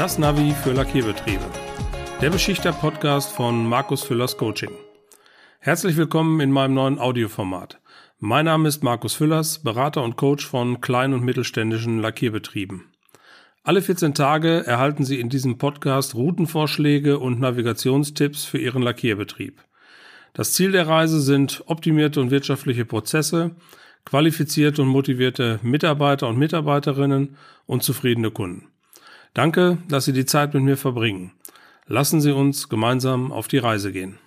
Das Navi für Lackierbetriebe. Der Beschichter-Podcast von Markus Füllers Coaching. Herzlich willkommen in meinem neuen Audioformat. Mein Name ist Markus Füllers, Berater und Coach von kleinen und mittelständischen Lackierbetrieben. Alle 14 Tage erhalten Sie in diesem Podcast Routenvorschläge und Navigationstipps für Ihren Lackierbetrieb. Das Ziel der Reise sind optimierte und wirtschaftliche Prozesse, qualifizierte und motivierte Mitarbeiter und Mitarbeiterinnen und zufriedene Kunden. Danke, dass Sie die Zeit mit mir verbringen. Lassen Sie uns gemeinsam auf die Reise gehen.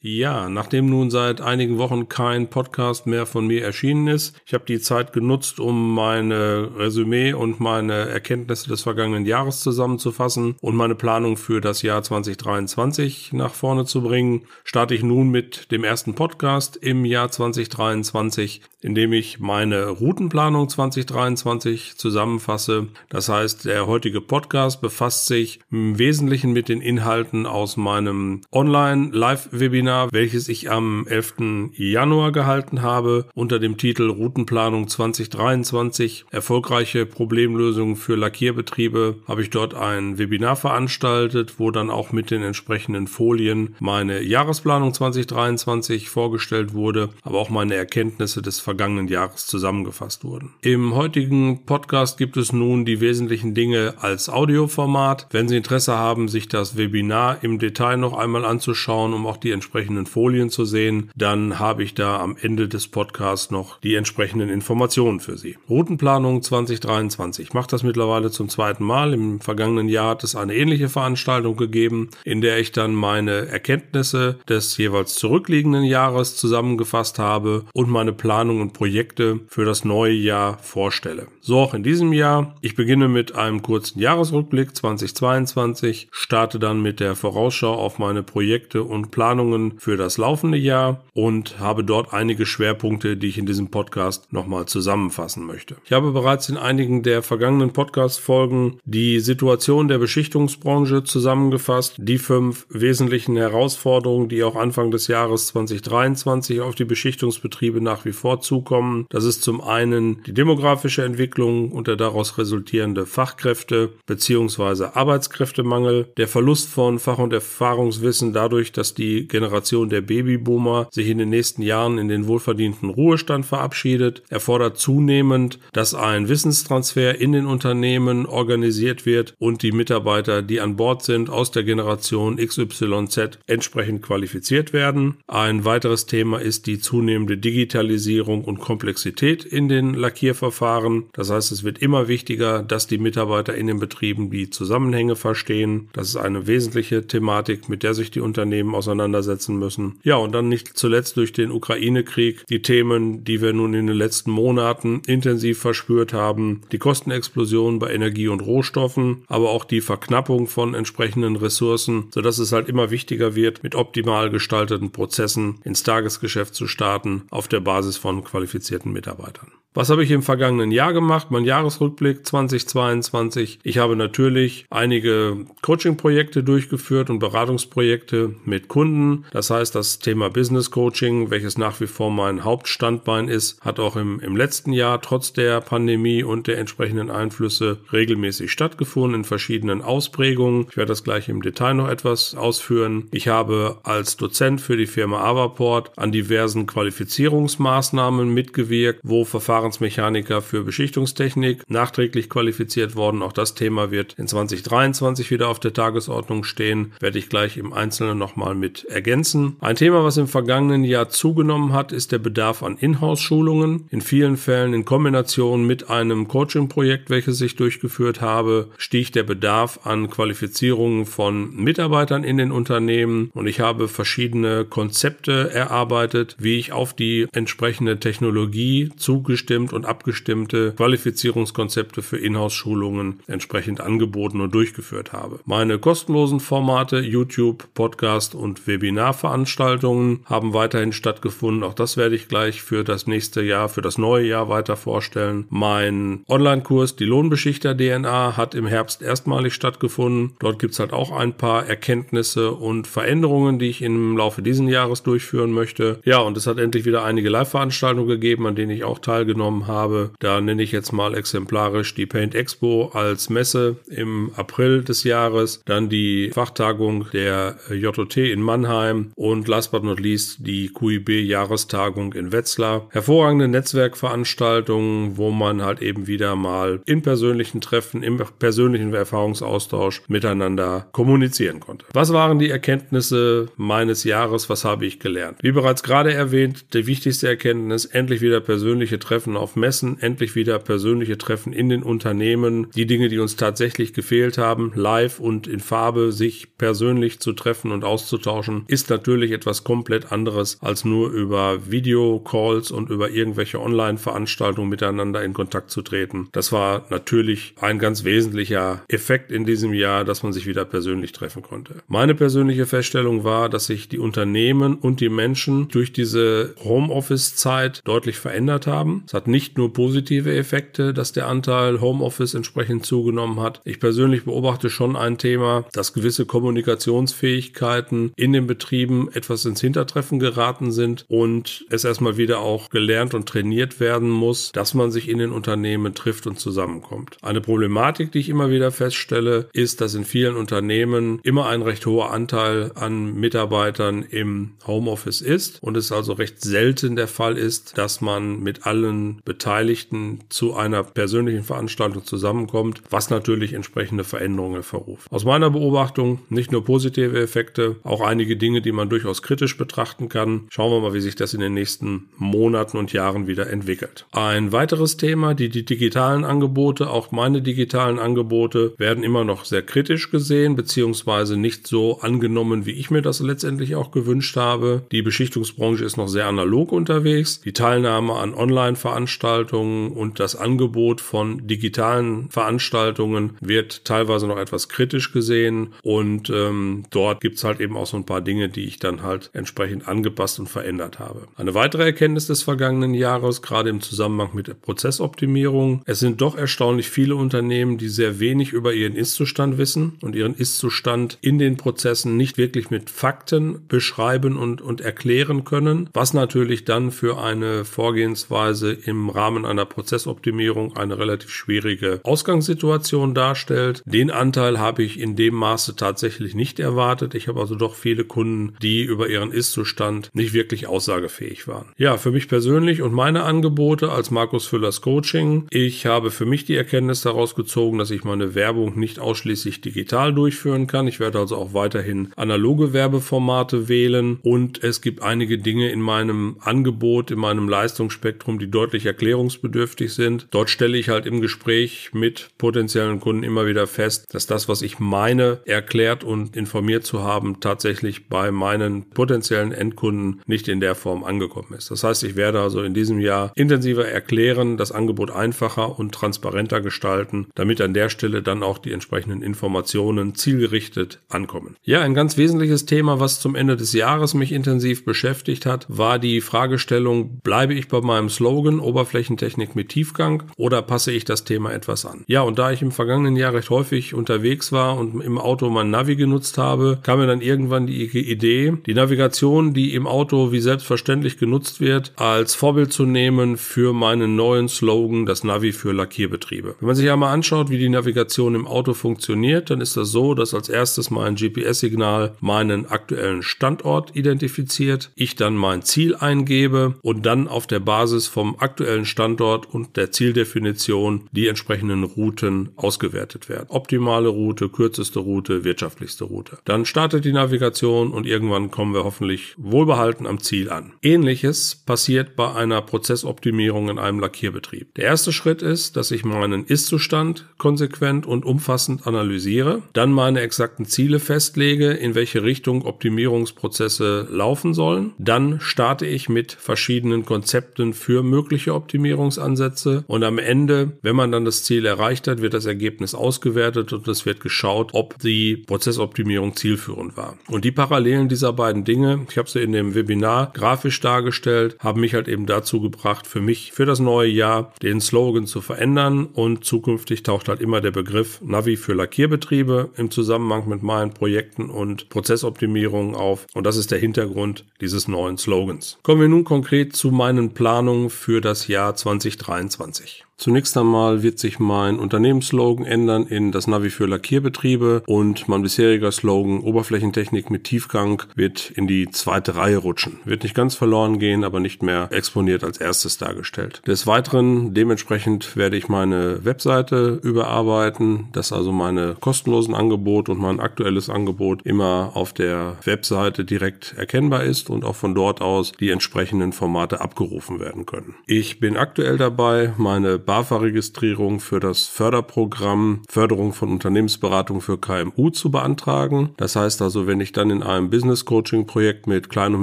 Ja, nachdem nun seit einigen Wochen kein Podcast mehr von mir erschienen ist, ich habe die Zeit genutzt, um meine Resümee und meine Erkenntnisse des vergangenen Jahres zusammenzufassen und meine Planung für das Jahr 2023 nach vorne zu bringen, starte ich nun mit dem ersten Podcast im Jahr 2023, in dem ich meine Routenplanung 2023 zusammenfasse. Das heißt, der heutige Podcast befasst sich im Wesentlichen mit den Inhalten aus meinem Online-Live-Webinar Webinar, welches ich am 11. Januar gehalten habe, unter dem Titel Routenplanung 2023, erfolgreiche Problemlösungen für Lackierbetriebe, habe ich dort ein Webinar veranstaltet, wo dann auch mit den entsprechenden Folien meine Jahresplanung 2023 vorgestellt wurde, aber auch meine Erkenntnisse des vergangenen Jahres zusammengefasst wurden. Im heutigen Podcast gibt es nun die wesentlichen Dinge als Audioformat. Wenn Sie Interesse haben, sich das Webinar im Detail noch einmal anzuschauen, um auch die entsprechenden entsprechenden Folien zu sehen, dann habe ich da am Ende des Podcasts noch die entsprechenden Informationen für Sie. Routenplanung 2023 macht das mittlerweile zum zweiten Mal. Im vergangenen Jahr hat es eine ähnliche Veranstaltung gegeben, in der ich dann meine Erkenntnisse des jeweils zurückliegenden Jahres zusammengefasst habe und meine Planung und Projekte für das neue Jahr vorstelle. So auch in diesem Jahr. Ich beginne mit einem kurzen Jahresrückblick 2022, starte dann mit der Vorausschau auf meine Projekte und Planungen für das laufende Jahr und habe dort einige Schwerpunkte, die ich in diesem Podcast nochmal zusammenfassen möchte. Ich habe bereits in einigen der vergangenen Podcast-Folgen die Situation der Beschichtungsbranche zusammengefasst, die fünf wesentlichen Herausforderungen, die auch Anfang des Jahres 2023 auf die Beschichtungsbetriebe nach wie vor zukommen. Das ist zum einen die demografische Entwicklung und der daraus resultierende Fachkräfte- bzw. Arbeitskräftemangel, der Verlust von Fach- und Erfahrungswissen dadurch, dass die Generation Generation der Babyboomer sich in den nächsten Jahren in den wohlverdienten Ruhestand verabschiedet, erfordert zunehmend, dass ein Wissenstransfer in den Unternehmen organisiert wird und die Mitarbeiter, die an Bord sind, aus der Generation XYZ entsprechend qualifiziert werden. Ein weiteres Thema ist die zunehmende Digitalisierung und Komplexität in den Lackierverfahren. Das heißt, es wird immer wichtiger, dass die Mitarbeiter in den Betrieben die Zusammenhänge verstehen. Das ist eine wesentliche Thematik, mit der sich die Unternehmen auseinandersetzen setzen müssen. Ja, und dann nicht zuletzt durch den Ukraine-Krieg die Themen, die wir nun in den letzten Monaten intensiv verspürt haben, die Kostenexplosion bei Energie und Rohstoffen, aber auch die Verknappung von entsprechenden Ressourcen, sodass es halt immer wichtiger wird, mit optimal gestalteten Prozessen ins Tagesgeschäft zu starten, auf der Basis von qualifizierten Mitarbeitern. Was habe ich im vergangenen Jahr gemacht? Mein Jahresrückblick 2022. Ich habe natürlich einige Coaching-Projekte durchgeführt und Beratungsprojekte mit Kunden. Das heißt, das Thema Business Coaching, welches nach wie vor mein Hauptstandbein ist, hat auch im, im letzten Jahr trotz der Pandemie und der entsprechenden Einflüsse regelmäßig stattgefunden in verschiedenen Ausprägungen. Ich werde das gleich im Detail noch etwas ausführen. Ich habe als Dozent für die Firma Avaport an diversen Qualifizierungsmaßnahmen mitgewirkt, wo Verfahren Verfahrensmechaniker für Beschichtungstechnik, nachträglich qualifiziert worden. Auch das Thema wird in 2023 wieder auf der Tagesordnung stehen, werde ich gleich im Einzelnen nochmal mit ergänzen. Ein Thema, was im vergangenen Jahr zugenommen hat, ist der Bedarf an Inhouse-Schulungen. In vielen Fällen in Kombination mit einem Coaching-Projekt, welches ich durchgeführt habe, stieg der Bedarf an Qualifizierungen von Mitarbeitern in den Unternehmen und ich habe verschiedene Konzepte erarbeitet, wie ich auf die entsprechende Technologie zugestimmt abgestimmt und abgestimmte Qualifizierungskonzepte für Inhouse-Schulungen entsprechend angeboten und durchgeführt habe. Meine kostenlosen Formate YouTube, Podcast und Webinarveranstaltungen haben weiterhin stattgefunden. Auch das werde ich gleich für das nächste Jahr, für das neue Jahr weiter vorstellen. Mein Online-Kurs Die Lohnbeschichter DNA hat im Herbst erstmalig stattgefunden. Dort gibt es halt auch ein paar Erkenntnisse und Veränderungen, die ich im Laufe dieses Jahres durchführen möchte. Ja, und es hat endlich wieder einige Live-Veranstaltungen gegeben, an denen ich auch teilgenommen teilgenommen habe. Da nenne ich jetzt mal exemplarisch die Paint Expo als Messe im April des Jahres, dann die Fachtagung der JOT in Mannheim und last but not least die QIB Jahrestagung in Wetzlar. Hervorragende Netzwerkveranstaltungen, wo man halt eben wieder mal in persönlichen Treffen, im persönlichen Erfahrungsaustausch miteinander kommunizieren konnte. Was waren die Erkenntnisse meines Jahres? Was habe ich gelernt? Wie bereits gerade erwähnt, die wichtigste Erkenntnis, endlich wieder persönliche Treffen auf Messen, endlich wieder persönliche Treffen in den Unternehmen, die Dinge, die uns tatsächlich gefehlt haben, live und in Farbe, sich persönlich zu treffen und auszutauschen, ist natürlich etwas komplett anderes als nur über Videocalls und über irgendwelche Online-Veranstaltungen miteinander in Kontakt zu treten. Das war natürlich ein ganz wesentlicher Effekt in diesem Jahr, dass man sich wieder persönlich treffen konnte. Meine persönliche Feststellung war, dass sich die Unternehmen und die Menschen durch diese Homeoffice-Zeit deutlich verändert haben. Es hat nicht nur positive Effekte, dass der Anteil Homeoffice entsprechend zugenommen hat. Ich persönlich beobachte schon ein Thema, dass gewisse Kommunikationsfähigkeiten in den Betrieben etwas ins Hintertreffen geraten sind und es erstmal wieder auch gelernt und trainiert werden muss, dass man sich in den Unternehmen trifft und zusammenkommt. Eine Problematik, die ich immer wieder feststelle, ist, dass in vielen Unternehmen immer ein recht hoher Anteil an Mitarbeitern im Homeoffice ist und es also recht selten der Fall ist, dass man mit allen Beteiligten zu einer persönlichen Veranstaltung zusammenkommt, was natürlich entsprechende Veränderungen hervorruft. Aus meiner Beobachtung nicht nur positive Effekte, auch einige Dinge, die man durchaus kritisch betrachten kann. Schauen wir mal, wie sich das in den nächsten Monaten und Jahren wieder entwickelt. Ein weiteres Thema, die, die digitalen Angebote, auch meine digitalen Angebote werden immer noch sehr kritisch gesehen, beziehungsweise nicht so angenommen, wie ich mir das letztendlich auch gewünscht habe. Die Beschichtungsbranche ist noch sehr analog unterwegs. Die Teilnahme an Online-Veranstaltungen und das Angebot von digitalen Veranstaltungen wird teilweise noch etwas kritisch gesehen und ähm, dort gibt's halt eben auch so ein paar Dinge, die ich dann halt entsprechend angepasst und verändert habe. Eine weitere Erkenntnis des vergangenen Jahres, gerade im Zusammenhang mit der Prozessoptimierung, es sind doch erstaunlich viele Unternehmen, die sehr wenig über ihren Ist-Zustand wissen und ihren Ist-Zustand in den Prozessen nicht wirklich mit Fakten beschreiben und, und erklären können, was natürlich dann für eine Vorgehensweise im Rahmen einer Prozessoptimierung eine relativ schwierige Ausgangssituation darstellt. Den Anteil habe ich in dem Maße tatsächlich nicht erwartet. Ich habe also doch viele Kunden, die über ihren Ist-Zustand nicht wirklich aussagefähig waren. Ja, für mich persönlich und meine Angebote als Markus Füllers Coaching. Ich habe für mich die Erkenntnis daraus gezogen, dass ich meine Werbung nicht ausschließlich digital durchführen kann. Ich werde also auch weiterhin analoge Werbeformate wählen und es gibt einige Dinge in meinem Angebot, in meinem Leistungsspektrum, die deutlich erklärungsbedürftig sind. Dort stelle ich halt im Gespräch mit potenziellen Kunden immer wieder fest, dass das, was ich meine, erklärt und informiert zu haben, tatsächlich bei meinen potenziellen Endkunden nicht in der Form angekommen ist. Das heißt, ich werde also in diesem Jahr intensiver erklären, das Angebot einfacher und transparenter gestalten, damit an der Stelle dann auch die entsprechenden Informationen zielgerichtet ankommen. Ja, ein ganz wesentliches Thema, was zum Ende des Jahres mich intensiv beschäftigt hat, war die Fragestellung, bleibe ich bei meinem Slogan Oberflächentechnik mit Tiefgang oder passe ich das Thema etwas an? Ja, und da ich im vergangenen Jahr recht häufig unterwegs war und im Auto mein Navi genutzt habe, kam mir dann irgendwann die Idee, die Navigation, die im Auto wie selbstverständlich genutzt wird, als Vorbild zu nehmen für meinen neuen Slogan, das Navi für Lackierbetriebe. Wenn man sich einmal anschaut, wie die Navigation im Auto funktioniert, dann ist das so, dass als erstes mein GPS-Signal meinen aktuellen Standort identifiziert, ich dann mein Ziel eingebe und dann auf der Basis vom aktuellen Standort und der Zieldefinition die entsprechenden Routen ausgewertet werden. Optimale Route, kürzeste Route, wirtschaftlichste Route. Dann startet die Navigation und irgendwann kommen wir hoffentlich wohlbehalten am Ziel an. Ähnliches passiert bei einer Prozessoptimierung in einem Lackierbetrieb. Der erste Schritt ist, dass ich meinen Ist-Zustand konsequent und umfassend analysiere, dann meine exakten Ziele festlege, in welche Richtung Optimierungsprozesse laufen sollen. Dann starte ich mit verschiedenen Konzepten für mögliche Optimierungsansätze und am Ende, wenn man dann das Ziel erreicht hat, wird das Ergebnis ausgewertet und es wird geschaut, ob die Prozessoptimierung zielführend war. Und die Parallelen dieser beiden Dinge, ich habe sie in dem Webinar grafisch dargestellt, haben mich halt eben dazu gebracht, für mich für das neue Jahr den Slogan zu verändern und zukünftig taucht halt immer der Begriff Navi für Lackierbetriebe im Zusammenhang mit meinen Projekten und Prozessoptimierungen auf und das ist der Hintergrund dieses neuen Slogans. Kommen wir nun konkret zu meinen Planungen für das Jahr 2023. Zunächst einmal wird sich mein Unternehmensslogan ändern in das Navi für Lackierbetriebe und mein bisheriger Slogan Oberflächentechnik mit Tiefgang wird in die zweite Reihe rutschen. Wird nicht ganz verloren gehen, aber nicht mehr exponiert als erstes dargestellt. Des Weiteren, dementsprechend werde ich meine Webseite überarbeiten, dass also meine kostenlosen Angebote und mein aktuelles Angebot immer auf der Webseite direkt erkennbar ist und auch von dort aus die entsprechenden Formate abgerufen werden können. Ich bin aktuell dabei, meine BAFA-Registrierung für das Förderprogramm Förderung von Unternehmensberatung für KMU zu beantragen. Das heißt also, wenn ich dann in einem Business Coaching Projekt mit kleinen und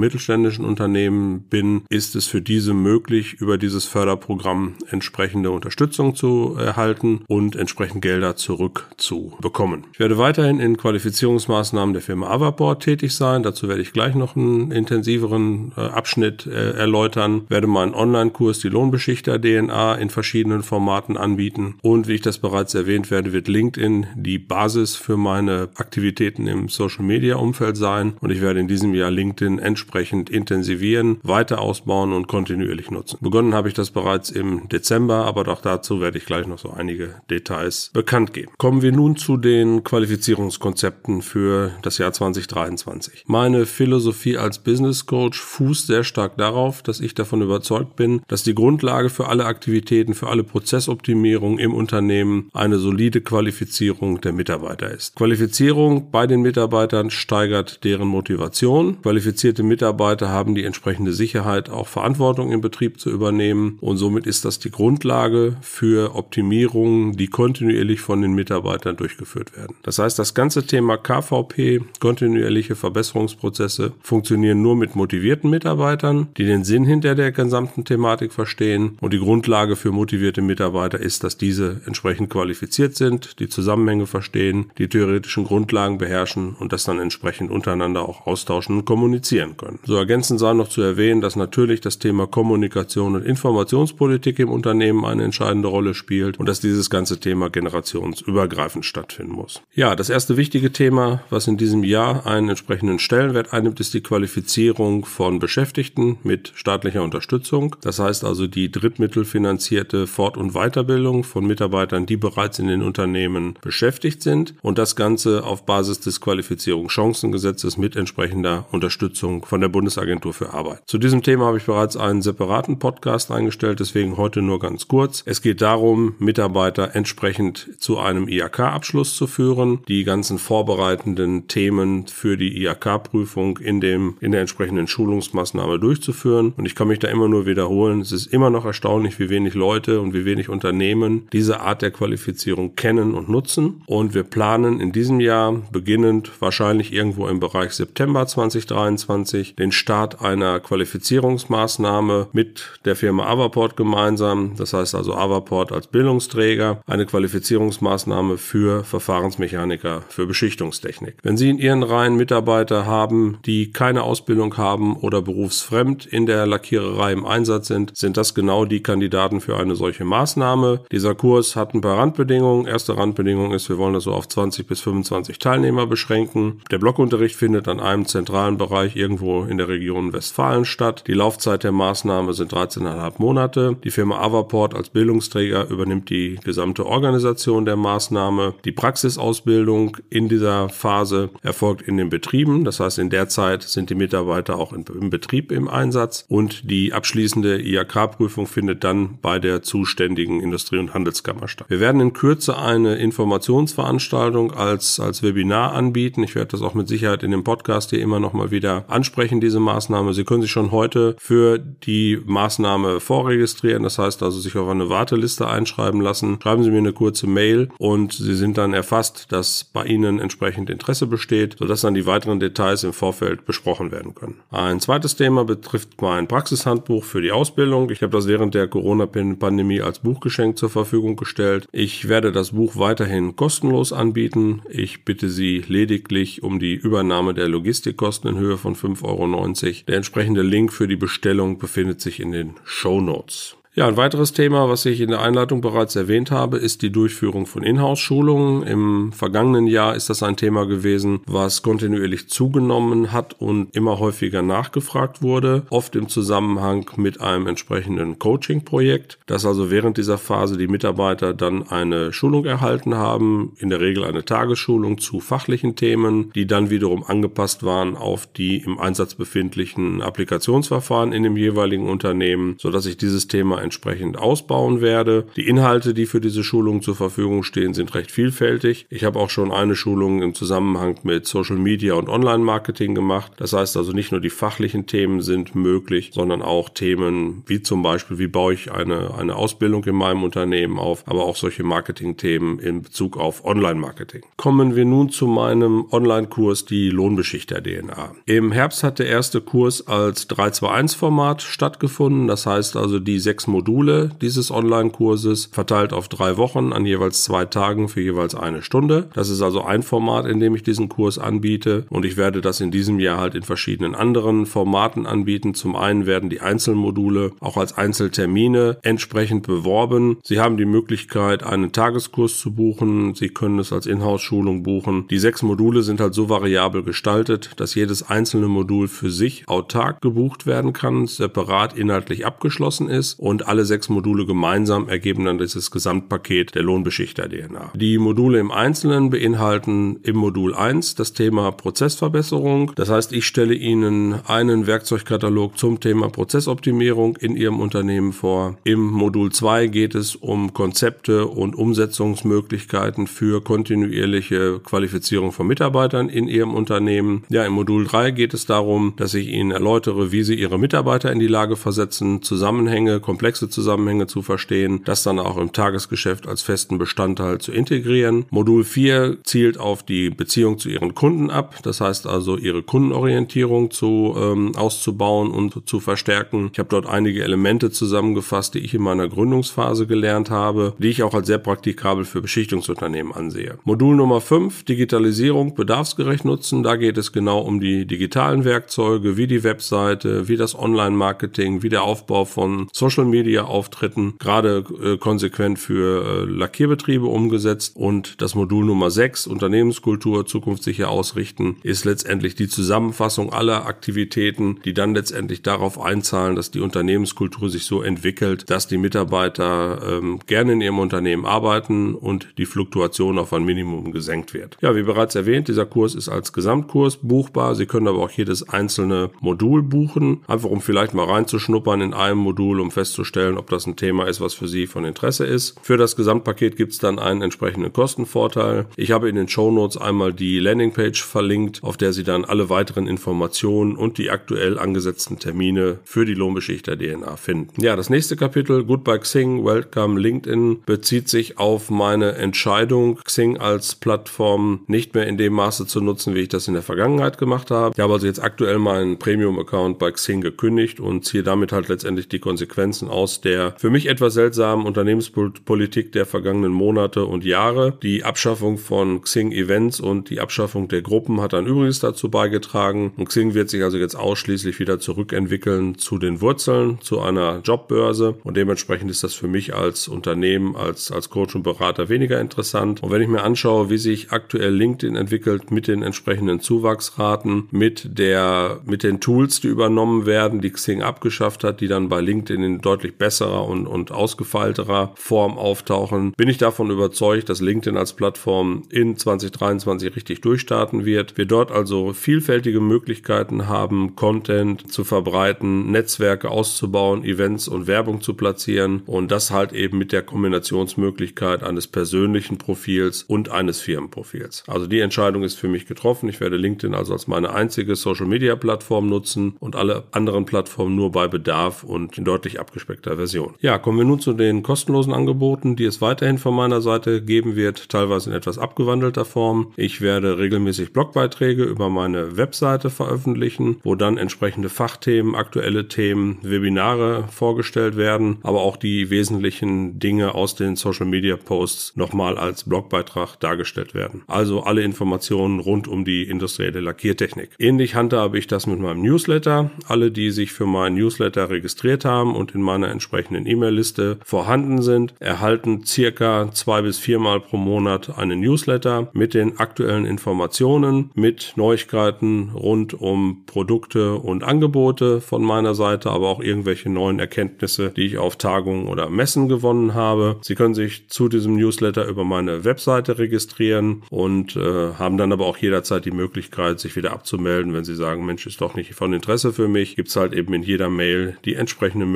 mittelständischen Unternehmen bin, ist es für diese möglich, über dieses Förderprogramm entsprechende Unterstützung zu erhalten und entsprechend Gelder zurückzubekommen. Ich werde weiterhin in Qualifizierungsmaßnahmen der Firma Avaport tätig sein. Dazu werde ich gleich noch einen intensiveren äh, Abschnitt äh, erläutern. Werde meinen Online-Kurs die Lohnbeschichter DNA in verschiedenen verschiedenen Formaten anbieten. Und wie ich das bereits erwähnt werde, wird LinkedIn die Basis für meine Aktivitäten im Social Media Umfeld sein. Und ich werde in diesem Jahr LinkedIn entsprechend intensivieren, weiter ausbauen und kontinuierlich nutzen. Begonnen habe ich das bereits im Dezember, aber auch dazu werde ich gleich noch so einige Details bekannt geben. Kommen wir nun zu den Qualifizierungskonzepten für das Jahr 2023. Meine Philosophie als Business Coach fußt sehr stark darauf, dass ich davon überzeugt bin, dass die Grundlage für alle Aktivitäten, für alle Prozessoptimierung im Unternehmen eine solide Qualifizierung der Mitarbeiter ist. Qualifizierung bei den Mitarbeitern steigert deren Motivation. Qualifizierte Mitarbeiter haben die entsprechende Sicherheit, auch Verantwortung im Betrieb zu übernehmen und somit ist das die Grundlage für Optimierungen, die kontinuierlich von den Mitarbeitern durchgeführt werden. Das heißt, das ganze Thema KVP, kontinuierliche Verbesserungsprozesse, funktionieren nur mit motivierten Mitarbeitern, die den Sinn hinter der gesamten Thematik verstehen und die Grundlage für motivierte motivierte Mitarbeiter ist, dass diese entsprechend qualifiziert sind, die Zusammenhänge verstehen, die theoretischen Grundlagen beherrschen und das dann entsprechend untereinander auch austauschen und kommunizieren können. So ergänzend sei noch zu erwähnen, dass natürlich das Thema Kommunikation und Informationspolitik im Unternehmen eine entscheidende Rolle spielt und dass dieses ganze Thema generationsübergreifend stattfinden muss. Ja, das erste wichtige Thema, was in diesem Jahr einen entsprechenden Stellenwert einnimmt, ist die Qualifizierung von Beschäftigten mit staatlicher Unterstützung. Das heißt also die drittmittelfinanzierte Fort- und Weiterbildung von Mitarbeitern, die bereits in den Unternehmen beschäftigt sind und das Ganze auf Basis des Qualifizierungschancengesetzes mit entsprechender Unterstützung von der Bundesagentur für Arbeit. Zu diesem Thema habe ich bereits einen separaten Podcast eingestellt, deswegen heute nur ganz kurz. Es geht darum, Mitarbeiter entsprechend zu einem IHK-Abschluss zu führen, die ganzen vorbereitenden Themen für die IHK-Prüfung in dem, in der entsprechenden Schulungsmaßnahme durchzuführen. Und ich kann mich da immer nur wiederholen. Es ist immer noch erstaunlich, wie wenig Leute und wie wenig Unternehmen diese Art der Qualifizierung kennen und nutzen. Und wir planen in diesem Jahr, beginnend wahrscheinlich irgendwo im Bereich September 2023, den Start einer Qualifizierungsmaßnahme mit der Firma Avaport gemeinsam. Das heißt also Avaport als Bildungsträger, eine Qualifizierungsmaßnahme für Verfahrensmechaniker für Beschichtungstechnik. Wenn Sie in Ihren Reihen Mitarbeiter haben, die keine Ausbildung haben oder berufsfremd in der Lackiererei im Einsatz sind, sind das genau die Kandidaten für eine solche solche Maßnahme. Dieser Kurs hat ein paar Randbedingungen. Erste Randbedingung ist, wir wollen das so auf 20 bis 25 Teilnehmer beschränken. Der Blockunterricht findet an einem zentralen Bereich irgendwo in der Region Westfalen statt. Die Laufzeit der Maßnahme sind 13,5 Monate. Die Firma Avaport als Bildungsträger übernimmt die gesamte Organisation der Maßnahme. Die Praxisausbildung in dieser Phase erfolgt in den Betrieben. Das heißt, in der Zeit sind die Mitarbeiter auch im Betrieb im Einsatz und die abschließende IHK-Prüfung findet dann bei der Zuschauer zuständigen Industrie- und Handelskammer statt. Wir werden in Kürze eine Informationsveranstaltung als, als Webinar anbieten. Ich werde das auch mit Sicherheit in dem Podcast hier immer noch mal wieder ansprechen, diese Maßnahme. Sie können sich schon heute für die Maßnahme vorregistrieren. Das heißt also sich auf eine Warteliste einschreiben lassen. Schreiben Sie mir eine kurze Mail und Sie sind dann erfasst, dass bei Ihnen entsprechend Interesse besteht, sodass dann die weiteren Details im Vorfeld besprochen werden können. Ein zweites Thema betrifft mein Praxishandbuch für die Ausbildung. Ich habe das während der Corona-Pandemie Pandemie als Buchgeschenk zur Verfügung gestellt. Ich werde das Buch weiterhin kostenlos anbieten. Ich bitte Sie lediglich um die Übernahme der Logistikkosten in Höhe von 5,90 Euro. Der entsprechende Link für die Bestellung befindet sich in den Show Notes. Ja, ein weiteres Thema, was ich in der Einleitung bereits erwähnt habe, ist die Durchführung von Inhouse-Schulungen. Im vergangenen Jahr ist das ein Thema gewesen, was kontinuierlich zugenommen hat und immer häufiger nachgefragt wurde, oft im Zusammenhang mit einem entsprechenden Coaching-Projekt, dass also während dieser Phase die Mitarbeiter dann eine Schulung erhalten haben, in der Regel eine Tagesschulung zu fachlichen Themen, die dann wiederum angepasst waren auf die im Einsatz befindlichen Applikationsverfahren in dem jeweiligen Unternehmen, sodass ich dieses Thema entsprechend ausbauen werde. Die Inhalte, die für diese Schulung zur Verfügung stehen, sind recht vielfältig. Ich habe auch schon eine Schulung im Zusammenhang mit Social Media und Online-Marketing gemacht. Das heißt also nicht nur die fachlichen Themen sind möglich, sondern auch Themen wie zum Beispiel, wie baue ich eine, eine Ausbildung in meinem Unternehmen auf, aber auch solche Marketing-Themen in Bezug auf Online-Marketing. Kommen wir nun zu meinem Online-Kurs, die Lohnbeschichter DNA. Im Herbst hat der erste Kurs als 321-Format stattgefunden. Das heißt also die sechs Module dieses Online-Kurses verteilt auf drei Wochen an jeweils zwei Tagen für jeweils eine Stunde. Das ist also ein Format, in dem ich diesen Kurs anbiete und ich werde das in diesem Jahr halt in verschiedenen anderen Formaten anbieten. Zum einen werden die Einzelmodule auch als Einzeltermine entsprechend beworben. Sie haben die Möglichkeit, einen Tageskurs zu buchen. Sie können es als Inhouse-Schulung buchen. Die sechs Module sind halt so variabel gestaltet, dass jedes einzelne Modul für sich autark gebucht werden kann, separat inhaltlich abgeschlossen ist und alle sechs Module gemeinsam ergeben dann dieses Gesamtpaket der Lohnbeschichter-DNA. Die Module im Einzelnen beinhalten im Modul 1 das Thema Prozessverbesserung. Das heißt, ich stelle Ihnen einen Werkzeugkatalog zum Thema Prozessoptimierung in Ihrem Unternehmen vor. Im Modul 2 geht es um Konzepte und Umsetzungsmöglichkeiten für kontinuierliche Qualifizierung von Mitarbeitern in Ihrem Unternehmen. Ja, im Modul 3 geht es darum, dass ich Ihnen erläutere, wie Sie Ihre Mitarbeiter in die Lage versetzen, Zusammenhänge, komplexe komplexe Zusammenhänge zu verstehen, das dann auch im Tagesgeschäft als festen Bestandteil zu integrieren. Modul 4 zielt auf die Beziehung zu ihren Kunden ab, das heißt also ihre Kundenorientierung zu ähm, auszubauen und zu verstärken. Ich habe dort einige Elemente zusammengefasst, die ich in meiner Gründungsphase gelernt habe, die ich auch als sehr praktikabel für Beschichtungsunternehmen ansehe. Modul Nummer 5, Digitalisierung bedarfsgerecht nutzen. Da geht es genau um die digitalen Werkzeuge, wie die Webseite, wie das Online-Marketing, wie der Aufbau von Social Media Media-Auftritten gerade äh, konsequent für äh, Lackierbetriebe umgesetzt. Und das Modul Nummer 6, Unternehmenskultur zukunftssicher ausrichten, ist letztendlich die Zusammenfassung aller Aktivitäten, die dann letztendlich darauf einzahlen, dass die Unternehmenskultur sich so entwickelt, dass die Mitarbeiter ähm, gerne in ihrem Unternehmen arbeiten und die Fluktuation auf ein Minimum gesenkt wird. Ja, wie bereits erwähnt, dieser Kurs ist als Gesamtkurs buchbar. Sie können aber auch jedes einzelne Modul buchen, einfach um vielleicht mal reinzuschnuppern in einem Modul, um festzustellen, festzustellen, ob das ein Thema ist, was für Sie von Interesse ist. Für das Gesamtpaket gibt es dann einen entsprechenden Kostenvorteil. Ich habe in den Show Notes einmal die Landingpage verlinkt, auf der Sie dann alle weiteren Informationen und die aktuell angesetzten Termine für die Lohnbeschichter DNA finden. Ja, das nächste Kapitel, Goodbye Xing, Welcome LinkedIn, bezieht sich auf meine Entscheidung, Xing als Plattform nicht mehr in dem Maße zu nutzen, wie ich das in der Vergangenheit gemacht habe. Ich habe also jetzt aktuell meinen Premium-Account bei Xing gekündigt und ziehe damit halt letztendlich die Konsequenzen aus der für mich etwas seltsamen Unternehmenspolitik der vergangenen Monate und Jahre. Die Abschaffung von Xing Events und die Abschaffung der Gruppen hat dann übrigens dazu beigetragen. Und Xing wird sich also jetzt ausschließlich wieder zurückentwickeln zu den Wurzeln, zu einer Jobbörse. Und dementsprechend ist das für mich als Unternehmen, als, als Coach und Berater weniger interessant. Und wenn ich mir anschaue, wie sich aktuell LinkedIn entwickelt mit den entsprechenden Zuwachsraten, mit der, mit den Tools, die übernommen werden, die Xing abgeschafft hat, die dann bei LinkedIn in deutlich deutlich besserer und, und ausgefeilterer Form auftauchen, bin ich davon überzeugt, dass LinkedIn als Plattform in 2023 richtig durchstarten wird. Wir dort also vielfältige Möglichkeiten haben, Content zu verbreiten, Netzwerke auszubauen, Events und Werbung zu platzieren und das halt eben mit der Kombinationsmöglichkeit eines persönlichen Profils und eines Firmenprofils. Also die Entscheidung ist für mich getroffen. Ich werde LinkedIn also als meine einzige Social Media Plattform nutzen und alle anderen Plattformen nur bei Bedarf und deutlich abgesprochen abgespeckter Version. Ja, kommen wir nun zu den kostenlosen Angeboten, die es weiterhin von meiner Seite geben wird, teilweise in etwas abgewandelter Form. Ich werde regelmäßig Blogbeiträge über meine Webseite veröffentlichen, wo dann entsprechende Fachthemen, aktuelle Themen, Webinare vorgestellt werden, aber auch die wesentlichen Dinge aus den Social Media Posts nochmal als Blogbeitrag dargestellt werden. Also alle Informationen rund um die industrielle Lackiertechnik. Ähnlich handhabe ich das mit meinem Newsletter. Alle, die sich für meinen Newsletter registriert haben und in meiner meiner entsprechenden E-Mail-Liste vorhanden sind, erhalten circa zwei bis viermal pro Monat einen Newsletter mit den aktuellen Informationen, mit Neuigkeiten rund um Produkte und Angebote von meiner Seite, aber auch irgendwelche neuen Erkenntnisse, die ich auf Tagungen oder Messen gewonnen habe. Sie können sich zu diesem Newsletter über meine Webseite registrieren und äh, haben dann aber auch jederzeit die Möglichkeit, sich wieder abzumelden, wenn Sie sagen, Mensch, ist doch nicht von Interesse für mich, gibt es halt eben in jeder Mail die entsprechenden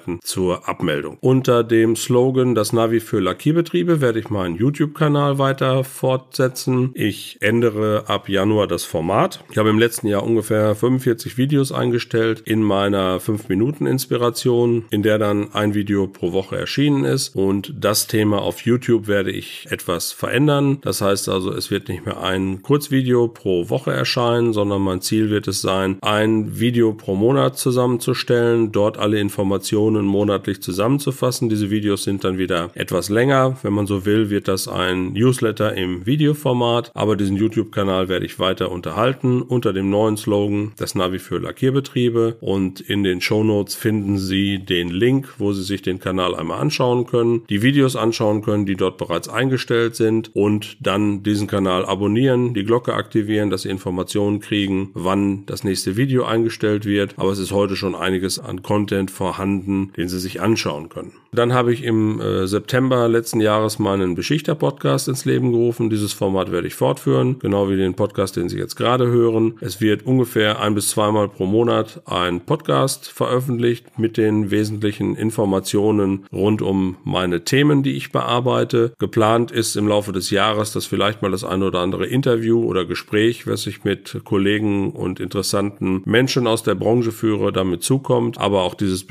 Möglichkeiten zur Abmeldung. Unter dem Slogan Das Navi für Lackierbetriebe werde ich meinen YouTube-Kanal weiter fortsetzen. Ich ändere ab Januar das Format. Ich habe im letzten Jahr ungefähr 45 Videos eingestellt in meiner 5-Minuten-Inspiration, in der dann ein Video pro Woche erschienen ist. Und das Thema auf YouTube werde ich etwas verändern. Das heißt also, es wird nicht mehr ein Kurzvideo pro Woche erscheinen, sondern mein Ziel wird es sein, ein Video pro Monat zusammenzustellen, dort alle Informationen monatlich zusammenzufassen. Diese Videos sind dann wieder etwas länger. Wenn man so will, wird das ein Newsletter im Videoformat, aber diesen YouTube-Kanal werde ich weiter unterhalten unter dem neuen Slogan das Navi für Lackierbetriebe und in den Show finden Sie den Link, wo Sie sich den Kanal einmal anschauen können, die Videos anschauen können, die dort bereits eingestellt sind und dann diesen Kanal abonnieren, die Glocke aktivieren, dass Sie Informationen kriegen, wann das nächste Video eingestellt wird. Aber es ist heute schon einiges an Content vorhanden, den Sie sich anschauen können. Dann habe ich im äh, September letzten Jahres meinen Beschichter-Podcast ins Leben gerufen. Dieses Format werde ich fortführen, genau wie den Podcast, den Sie jetzt gerade hören. Es wird ungefähr ein bis zweimal pro Monat ein Podcast veröffentlicht mit den wesentlichen Informationen rund um meine Themen, die ich bearbeite. Geplant ist im Laufe des Jahres, dass vielleicht mal das eine oder andere Interview oder Gespräch, was ich mit Kollegen und interessanten Menschen aus der Branche führe, damit zukommt. Aber auch dieses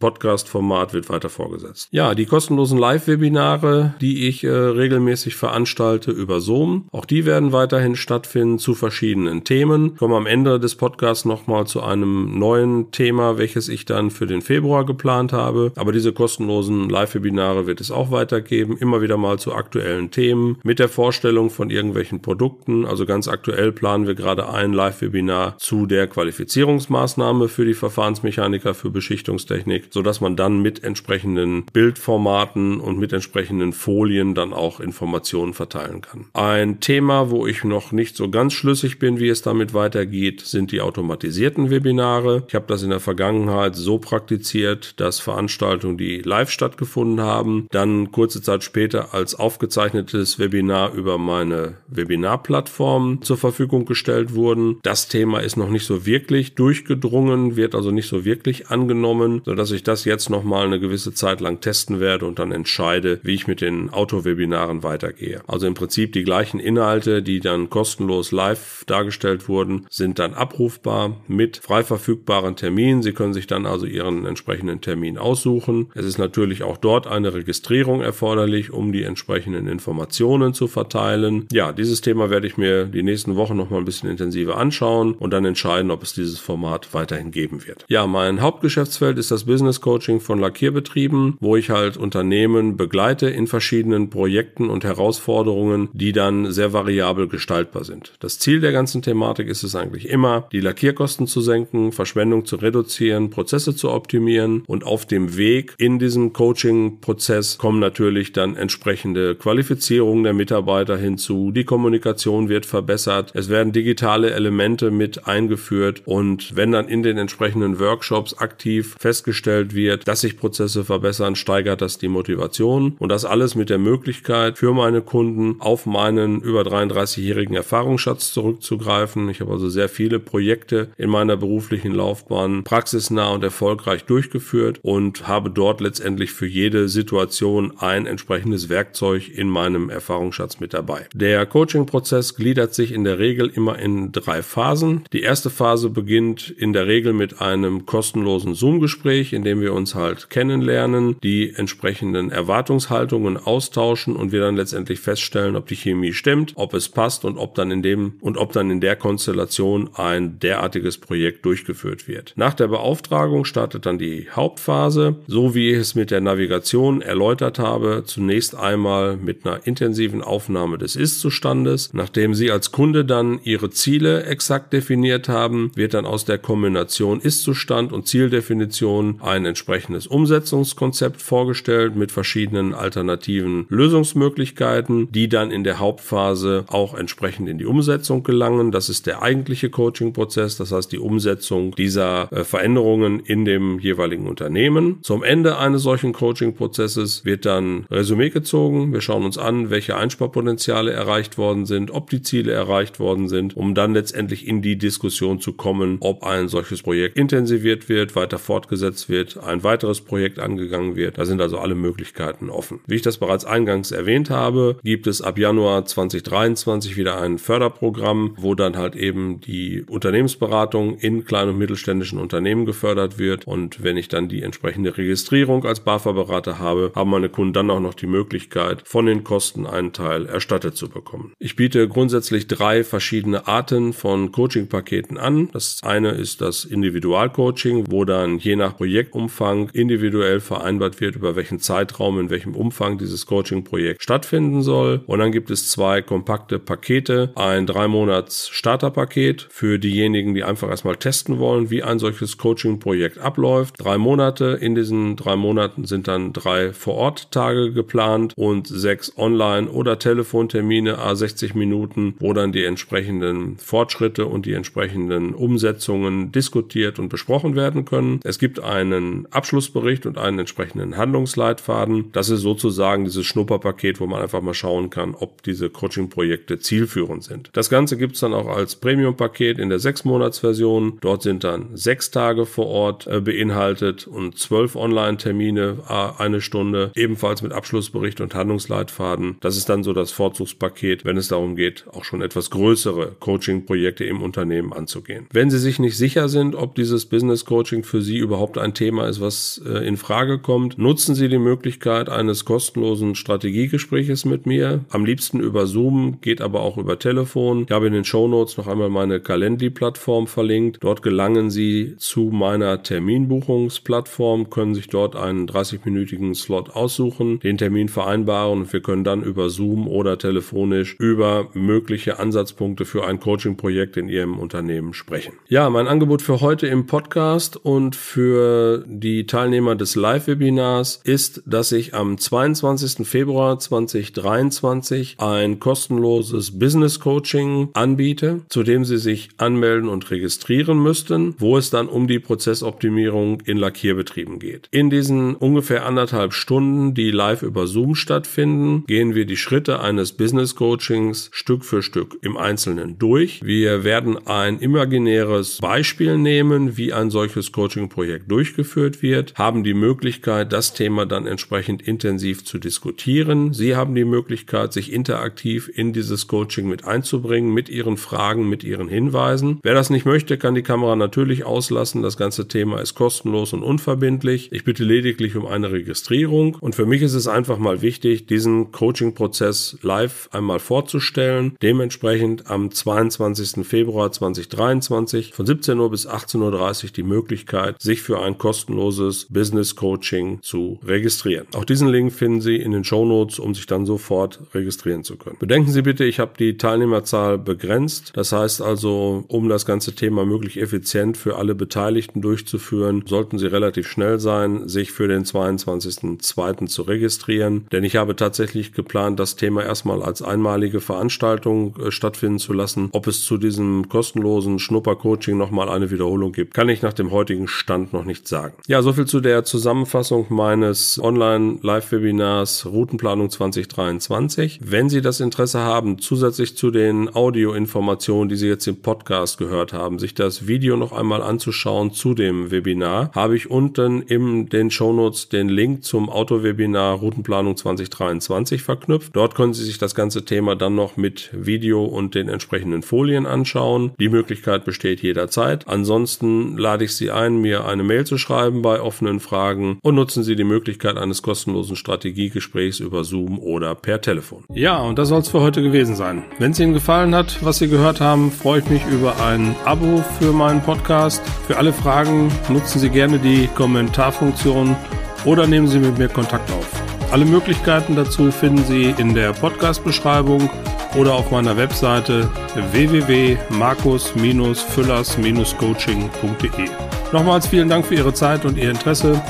Beschichter-Podcast-Format wird weiter vorgesetzt. Ja, die kostenlosen Live-Webinare, die ich äh, regelmäßig veranstalte über Zoom, auch die werden weiterhin stattfinden zu verschiedenen Themen. Ich komme am Ende des Podcasts nochmal zu einem neuen Thema, welches ich dann für den Februar geplant habe. Aber diese kostenlosen Live-Webinare wird es auch weitergeben, immer wieder mal zu aktuellen Themen mit der Vorstellung von irgendwelchen Produkten. Also ganz aktuell planen wir gerade ein Live-Webinar zu der Qualifizierungsmaßnahme für die Verfahrensmechaniker für Beschichtungstechnik, sodass man dann mit entsprechenden entsprechenden Bildformaten und mit entsprechenden Folien dann auch Informationen verteilen kann. Ein Thema, wo ich noch nicht so ganz schlüssig bin, wie es damit weitergeht, sind die automatisierten Webinare. Ich habe das in der Vergangenheit so praktiziert, dass Veranstaltungen, die live stattgefunden haben, dann kurze Zeit später als aufgezeichnetes Webinar über meine Webinarplattform zur Verfügung gestellt wurden. Das Thema ist noch nicht so wirklich durchgedrungen, wird also nicht so wirklich angenommen, sodass ich das jetzt noch mal eine gewisse Zeit lang testen werde und dann entscheide, wie ich mit den Auto-Webinaren weitergehe. Also im Prinzip die gleichen Inhalte, die dann kostenlos live dargestellt wurden, sind dann abrufbar mit frei verfügbaren Terminen. Sie können sich dann also Ihren entsprechenden Termin aussuchen. Es ist natürlich auch dort eine Registrierung erforderlich, um die entsprechenden Informationen zu verteilen. Ja, dieses Thema werde ich mir die nächsten Wochen noch mal ein bisschen intensiver anschauen und dann entscheiden, ob es dieses Format weiterhin geben wird. Ja, mein Hauptgeschäftsfeld ist das Business Coaching von Lackierbetrieben wo ich halt Unternehmen begleite in verschiedenen Projekten und Herausforderungen, die dann sehr variabel gestaltbar sind. Das Ziel der ganzen Thematik ist es eigentlich immer, die Lackierkosten zu senken, Verschwendung zu reduzieren, Prozesse zu optimieren und auf dem Weg in diesem Coaching-Prozess kommen natürlich dann entsprechende Qualifizierungen der Mitarbeiter hinzu, die Kommunikation wird verbessert, es werden digitale Elemente mit eingeführt und wenn dann in den entsprechenden Workshops aktiv festgestellt wird, dass sich Prozesse verbessern, steigert das die Motivation und das alles mit der Möglichkeit für meine Kunden auf meinen über 33-jährigen Erfahrungsschatz zurückzugreifen. Ich habe also sehr viele Projekte in meiner beruflichen Laufbahn praxisnah und erfolgreich durchgeführt und habe dort letztendlich für jede Situation ein entsprechendes Werkzeug in meinem Erfahrungsschatz mit dabei. Der Coaching-Prozess gliedert sich in der Regel immer in drei Phasen. Die erste Phase beginnt in der Regel mit einem kostenlosen Zoom-Gespräch, in dem wir uns halt kennenlernen lernen, die entsprechenden Erwartungshaltungen austauschen und wir dann letztendlich feststellen, ob die Chemie stimmt, ob es passt und ob dann in dem und ob dann in der Konstellation ein derartiges Projekt durchgeführt wird. Nach der Beauftragung startet dann die Hauptphase, so wie ich es mit der Navigation erläutert habe, zunächst einmal mit einer intensiven Aufnahme des Ist-Zustandes. Nachdem Sie als Kunde dann Ihre Ziele exakt definiert haben, wird dann aus der Kombination Ist-Zustand und Zieldefinition ein entsprechendes Umsetzungskonzept vorgestellt mit verschiedenen alternativen Lösungsmöglichkeiten, die dann in der Hauptphase auch entsprechend in die Umsetzung gelangen. Das ist der eigentliche Coaching-Prozess, das heißt die Umsetzung dieser äh, Veränderungen in dem jeweiligen Unternehmen. Zum Ende eines solchen Coaching-Prozesses wird dann Resümee gezogen. Wir schauen uns an, welche Einsparpotenziale erreicht worden sind, ob die Ziele erreicht worden sind, um dann letztendlich in die Diskussion zu kommen, ob ein solches Projekt intensiviert wird, weiter fortgesetzt wird, ein weiteres Projekt angegangen wird. Da sind also alle Möglichkeiten offen. Wie ich das bereits eingangs erwähnt habe, gibt es ab Januar 2023 wieder ein Förderprogramm, wo dann halt eben die Unternehmensberatung in kleinen und mittelständischen Unternehmen gefördert wird. Und wenn ich dann die entsprechende Registrierung als BAFA-Berater habe, haben meine Kunden dann auch noch die Möglichkeit, von den Kosten einen Teil erstattet zu bekommen. Ich biete grundsätzlich drei verschiedene Arten von Coaching-Paketen an. Das eine ist das Individualcoaching, wo dann je nach Projektumfang individuell vereinbart wird, über welchen Zeitraum, in welchem Umfang dieses Coaching-Projekt stattfinden soll. Und dann gibt es zwei kompakte Pakete. Ein drei Monats Starterpaket für diejenigen, die einfach erstmal testen wollen, wie ein solches Coaching-Projekt abläuft. Drei Monate. In diesen drei Monaten sind dann drei Vor-Ort-Tage geplant und sechs Online- oder Telefontermine, a 60 Minuten, wo dann die entsprechenden Fortschritte und die entsprechenden Umsetzungen diskutiert und besprochen werden können. Es gibt einen Abschlussbericht und einen entsprechenden Handlungsleitfaden. Das ist sozusagen dieses Schnupperpaket, wo man einfach mal schauen kann, ob diese Coaching-Projekte zielführend sind. Das Ganze gibt es dann auch als Premium-Paket in der 6-Monats-Version. Dort sind dann sechs Tage vor Ort äh, beinhaltet und zwölf Online-Termine, eine Stunde, ebenfalls mit Abschlussbericht und Handlungsleitfaden. Das ist dann so das Vorzugspaket, wenn es darum geht, auch schon etwas größere Coaching-Projekte im Unternehmen anzugehen. Wenn Sie sich nicht sicher sind, ob dieses Business Coaching für Sie überhaupt ein Thema ist, was äh, in Frage kommt, nutzen Sie die Möglichkeit eines kostenlosen Strategiegespräches mit mir. Am liebsten über Zoom, geht aber auch über Telefon. Ich habe in den Show Notes noch einmal meine Calendly-Plattform verlinkt. Dort gelangen Sie zu meiner Terminbuchungsplattform, können sich dort einen 30-minütigen Slot aussuchen, den Termin vereinbaren und wir können dann über Zoom oder telefonisch über mögliche Ansatzpunkte für ein Coaching-Projekt in Ihrem Unternehmen sprechen. Ja, mein Angebot für heute im Podcast und für die Teilnehmer des Live-Webinars ist, dass ich am 22. Februar 2023 ein kostenloses Business Coaching anbiete, zu dem Sie sich anmelden und registrieren müssten, wo es dann um die Prozessoptimierung in Lackierbetrieben geht. In diesen ungefähr anderthalb Stunden, die live über Zoom stattfinden, gehen wir die Schritte eines Business Coachings Stück für Stück im Einzelnen durch. Wir werden ein imaginäres Beispiel nehmen, wie ein solches Coaching-Projekt durchgeführt wird, haben die Möglichkeit, das Thema dann entsprechend intensiv zu diskutieren. Sie haben die Möglichkeit, sich interaktiv in dieses Coaching mit einzubringen, mit Ihren Fragen, mit Ihren Hinweisen. Wer das nicht möchte, kann die Kamera natürlich auslassen. Das ganze Thema ist kostenlos und unverbindlich. Ich bitte lediglich um eine Registrierung und für mich ist es einfach mal wichtig, diesen Coaching-Prozess live einmal vorzustellen. Dementsprechend am 22. Februar 2023 von 17 Uhr bis 18.30 Uhr die Möglichkeit, sich für ein kostenloses Business Coaching zu registrieren. Auch diesen Link finden Sie in den Show Notes, um sich dann sofort registrieren zu können. Bedenken Sie bitte, ich habe die Teilnehmerzahl begrenzt. Das heißt also, um das ganze Thema möglich effizient für alle Beteiligten durchzuführen, sollten Sie relativ schnell sein, sich für den 22.02. zu registrieren. Denn ich habe tatsächlich geplant, das Thema erstmal als einmalige Veranstaltung äh, stattfinden zu lassen. Ob es zu diesem kostenlosen Schnuppercoaching nochmal eine Wiederholung gibt, kann ich nach dem heutigen Stand noch nicht sagen. Ja, soviel zu der Zusammenfassung meines Online-Live-Webinars Routenplanung 2023. Wenn Sie das Interesse haben, zusätzlich zu den Audioinformationen, die Sie jetzt im Podcast gehört haben, sich das Video noch einmal anzuschauen zu dem Webinar, habe ich unten in den Shownotes den Link zum Auto-Webinar Routenplanung 2023 verknüpft. Dort können Sie sich das ganze Thema dann noch mit Video und den entsprechenden Folien anschauen. Die Möglichkeit besteht jederzeit. Ansonsten lade ich Sie ein, mir eine Mail zu schreiben bei offenen Fragen und nutzen Sie die Möglichkeit eines kostenlosen Strategiegesprächs über Zoom oder per Telefon. Ja, und das soll es für heute gewesen sein. Wenn es Ihnen gefallen hat, was Sie gehört haben, freue ich mich über ein Abo für meinen Podcast. Für alle Fragen nutzen Sie gerne die Kommentarfunktion oder nehmen Sie mit mir Kontakt auf. Alle Möglichkeiten dazu finden Sie in der Podcast-Beschreibung oder auf meiner Webseite www.markus-füllers-coaching.de. Nochmals vielen Dank für Ihre Zeit und Ihr Interesse.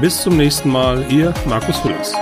Bis zum nächsten Mal, Ihr Markus Füllers.